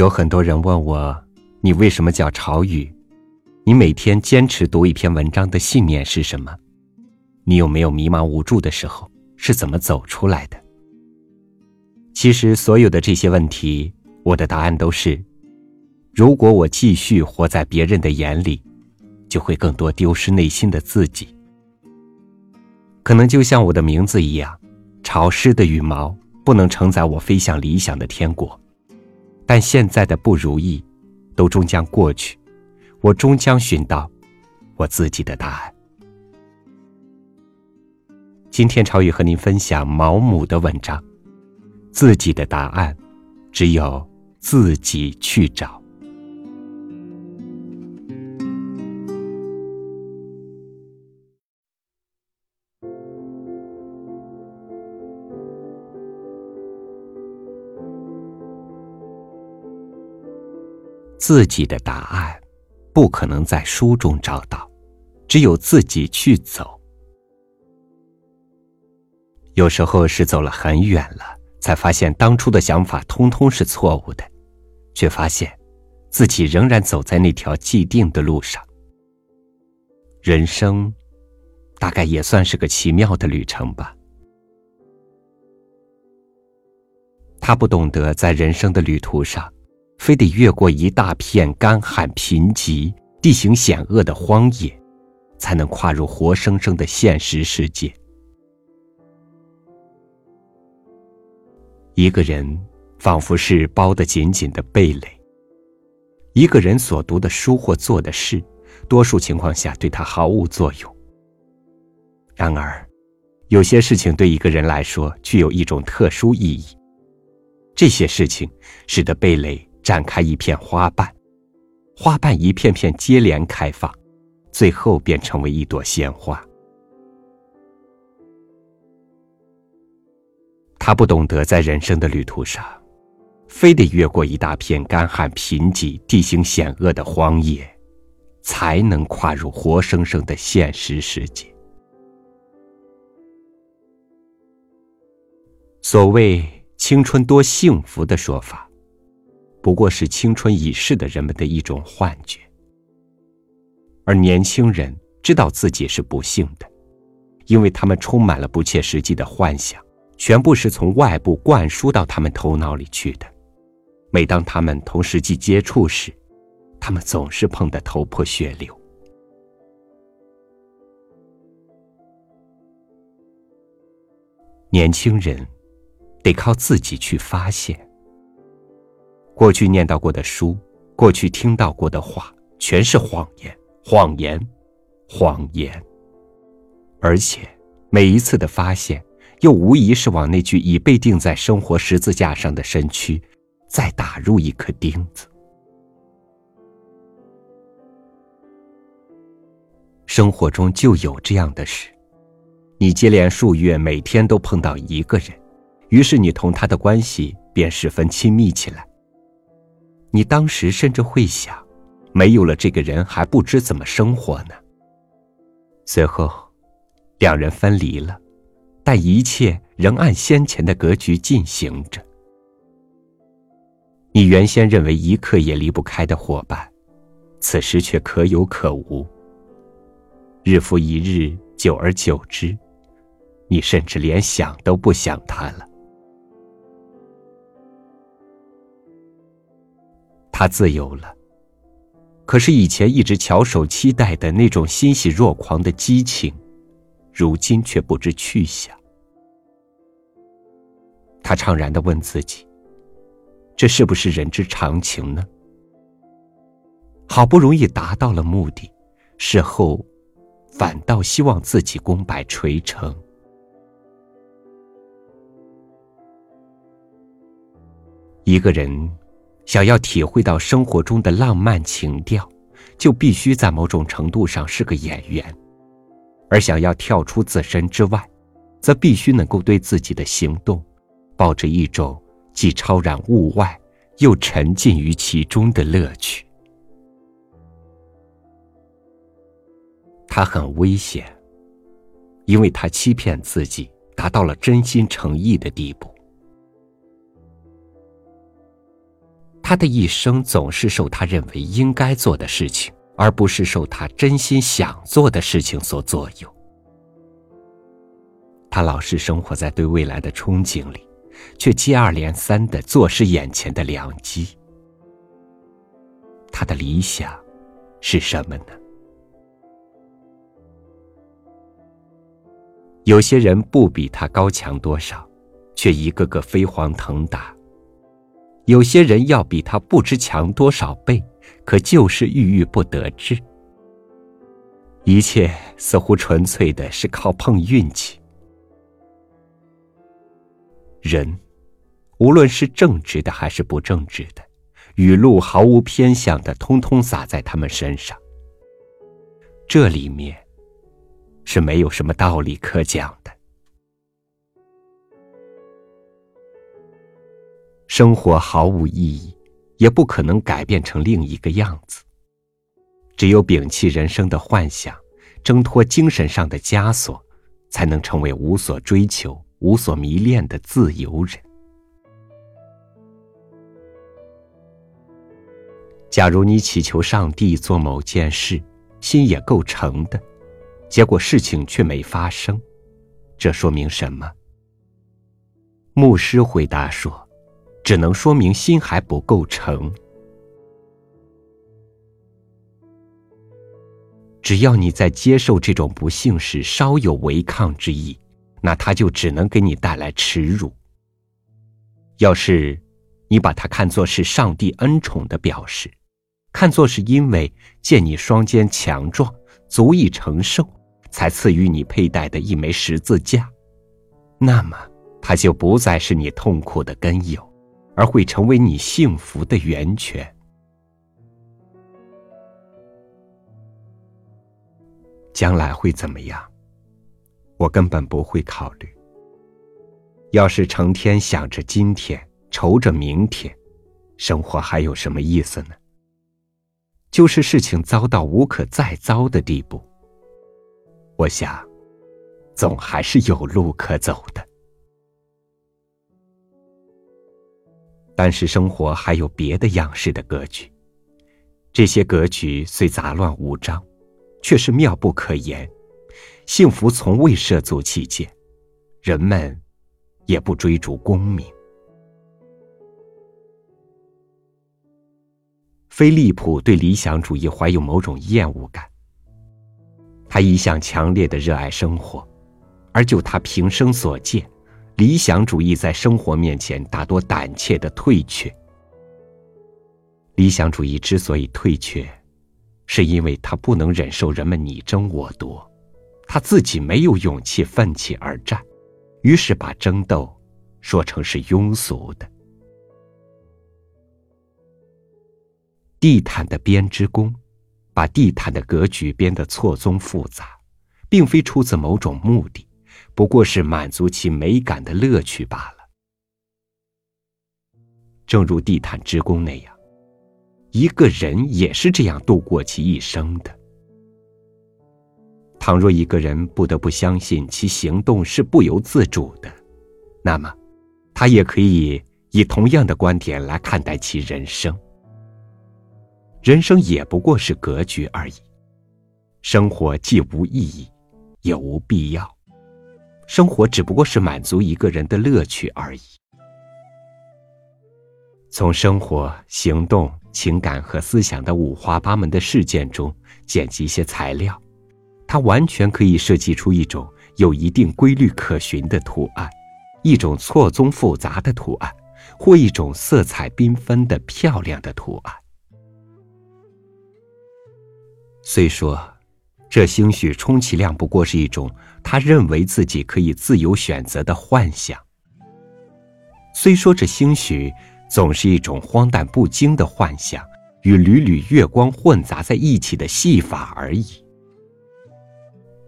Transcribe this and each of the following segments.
有很多人问我，你为什么叫朝雨？你每天坚持读一篇文章的信念是什么？你有没有迷茫无助的时候？是怎么走出来的？其实，所有的这些问题，我的答案都是：如果我继续活在别人的眼里，就会更多丢失内心的自己。可能就像我的名字一样，潮湿的羽毛不能承载我飞向理想的天国。但现在的不如意，都终将过去，我终将寻到我自己的答案。今天朝雨和您分享毛姆的文章，自己的答案，只有自己去找。自己的答案，不可能在书中找到，只有自己去走。有时候是走了很远了，才发现当初的想法通通是错误的，却发现自己仍然走在那条既定的路上。人生，大概也算是个奇妙的旅程吧。他不懂得在人生的旅途上，非得越过一大片干旱贫瘠、地形险恶的荒野，才能跨入活生生的现实世界。一个人仿佛是包得紧紧的蓓蕾。一个人所读的书或做的事，多数情况下对他毫无作用。然而，有些事情对一个人来说具有一种特殊意义。这些事情使得蓓蕾展开一片花瓣，花瓣一片片接连开放，最后便成为一朵鲜花。他不懂得在人生的旅途上，非得越过一大片干旱贫瘠、地形险恶的荒野，才能跨入活生生的现实世界。所谓青春多幸福的说法，不过是青春已逝的人们的一种幻觉，而年轻人知道自己是不幸的，因为他们充满了不切实际的幻想。全部是从外部灌输到他们头脑里去的。每当他们同实际接触时，他们总是碰得头破血流。年轻人得靠自己去发现。过去念到过的书，过去听到过的话，全是谎言，谎言，谎言。而且每一次的发现。又无疑是往那具已被钉在生活十字架上的身躯，再打入一颗钉子。生活中就有这样的事，你接连数月每天都碰到一个人，于是你同他的关系便十分亲密起来。你当时甚至会想，没有了这个人还不知怎么生活呢。随后，两人分离了。但一切仍按先前的格局进行着。你原先认为一刻也离不开的伙伴，此时却可有可无。日复一日，久而久之，你甚至连想都不想他了。他自由了，可是以前一直翘首期待的那种欣喜若狂的激情。如今却不知去向。他怅然的问自己：“这是不是人之常情呢？”好不容易达到了目的，事后反倒希望自己功败垂成。一个人想要体会到生活中的浪漫情调，就必须在某种程度上是个演员。而想要跳出自身之外，则必须能够对自己的行动，抱着一种既超然物外，又沉浸于其中的乐趣。他很危险，因为他欺骗自己，达到了真心诚意的地步。他的一生总是受他认为应该做的事情，而不是受他真心想做的事情所左右。他老是生活在对未来的憧憬里，却接二连三的坐视眼前的良机。他的理想是什么呢？有些人不比他高强多少，却一个个飞黄腾达；有些人要比他不知强多少倍，可就是郁郁不得志。一切似乎纯粹的是靠碰运气。人，无论是正直的还是不正直的，雨露毫无偏向的，通通洒在他们身上。这里面。是没有什么道理可讲的。生活毫无意义，也不可能改变成另一个样子。只有摒弃人生的幻想，挣脱精神上的枷锁，才能成为无所追求、无所迷恋的自由人。假如你祈求上帝做某件事，心也够诚的。结果事情却没发生，这说明什么？牧师回答说：“只能说明心还不够诚。只要你在接受这种不幸时稍有违抗之意，那他就只能给你带来耻辱。要是你把它看作是上帝恩宠的表示，看作是因为见你双肩强壮，足以承受。”才赐予你佩戴的一枚十字架，那么它就不再是你痛苦的根由，而会成为你幸福的源泉。将来会怎么样？我根本不会考虑。要是成天想着今天，愁着明天，生活还有什么意思呢？就是事情糟到无可再糟的地步。我想，总还是有路可走的。但是生活还有别的样式的格局，这些格局虽杂乱无章，却是妙不可言。幸福从未涉足其间，人们也不追逐功名。菲利普对理想主义怀有某种厌恶感。他一向强烈的热爱生活，而就他平生所见，理想主义在生活面前大多胆怯的退却。理想主义之所以退却，是因为他不能忍受人们你争我夺，他自己没有勇气奋起而战，于是把争斗说成是庸俗的。地毯的编织工。把地毯的格局编得错综复杂，并非出自某种目的，不过是满足其美感的乐趣罢了。正如地毯织工那样，一个人也是这样度过其一生的。倘若一个人不得不相信其行动是不由自主的，那么，他也可以以同样的观点来看待其人生。人生也不过是格局而已，生活既无意义，也无必要。生活只不过是满足一个人的乐趣而已。从生活、行动、情感和思想的五花八门的事件中剪辑一些材料，它完全可以设计出一种有一定规律可循的图案，一种错综复杂的图案，或一种色彩缤纷的漂亮的图案。虽说，这兴许充其量不过是一种他认为自己可以自由选择的幻想；虽说这兴许总是一种荒诞不经的幻想，与缕缕月光混杂在一起的戏法而已。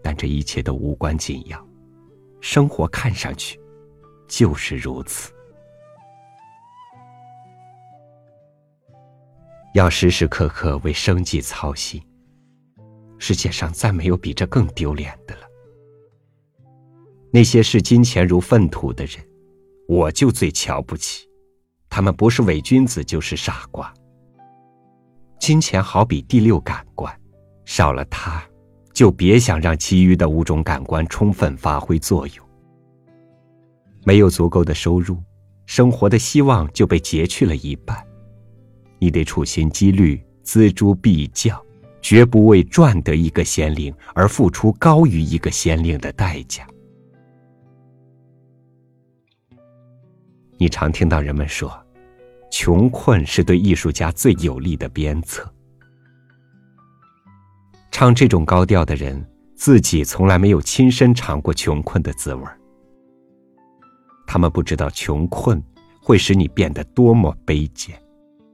但这一切都无关紧要，生活看上去就是如此。要时时刻刻为生计操心。世界上再没有比这更丢脸的了。那些视金钱如粪土的人，我就最瞧不起。他们不是伪君子就是傻瓜。金钱好比第六感官，少了它，就别想让其余的五种感官充分发挥作用。没有足够的收入，生活的希望就被截去了一半。你得处心积虑、锱铢必较，绝不为赚得一个先令而付出高于一个先令的代价。你常听到人们说，穷困是对艺术家最有力的鞭策。唱这种高调的人，自己从来没有亲身尝过穷困的滋味儿。他们不知道穷困会使你变得多么卑贱，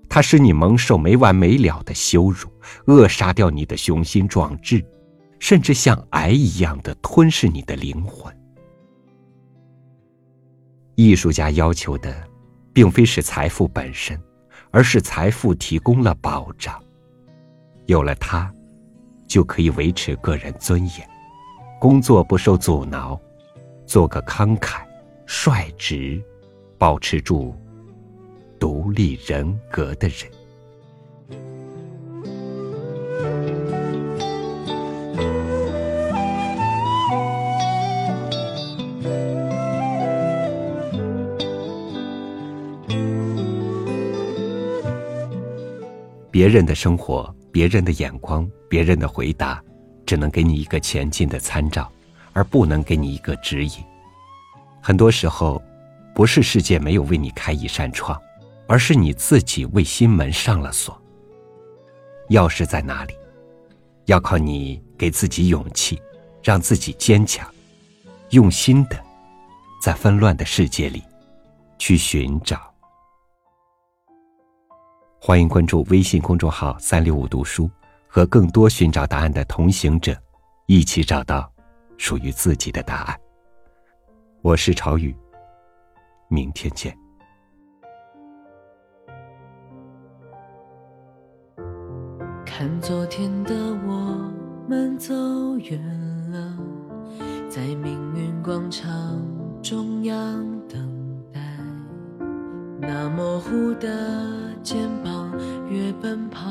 它使你蒙受没完没了的羞辱，扼杀掉你的雄心壮志，甚至像癌一样的吞噬你的灵魂。艺术家要求的，并非是财富本身，而是财富提供了保障，有了它，就可以维持个人尊严，工作不受阻挠，做个慷慨。率直，保持住独立人格的人。别人的生活，别人的眼光，别人的回答，只能给你一个前进的参照，而不能给你一个指引。很多时候，不是世界没有为你开一扇窗，而是你自己为心门上了锁。钥匙在哪里？要靠你给自己勇气，让自己坚强，用心的在纷乱的世界里去寻找。欢迎关注微信公众号“三六五读书”，和更多寻找答案的同行者一起找到属于自己的答案。我是朝雨，明天见。看昨天的我们走远了，在命运广场中央等待。那模糊的肩膀，越奔跑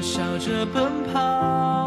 笑着奔跑。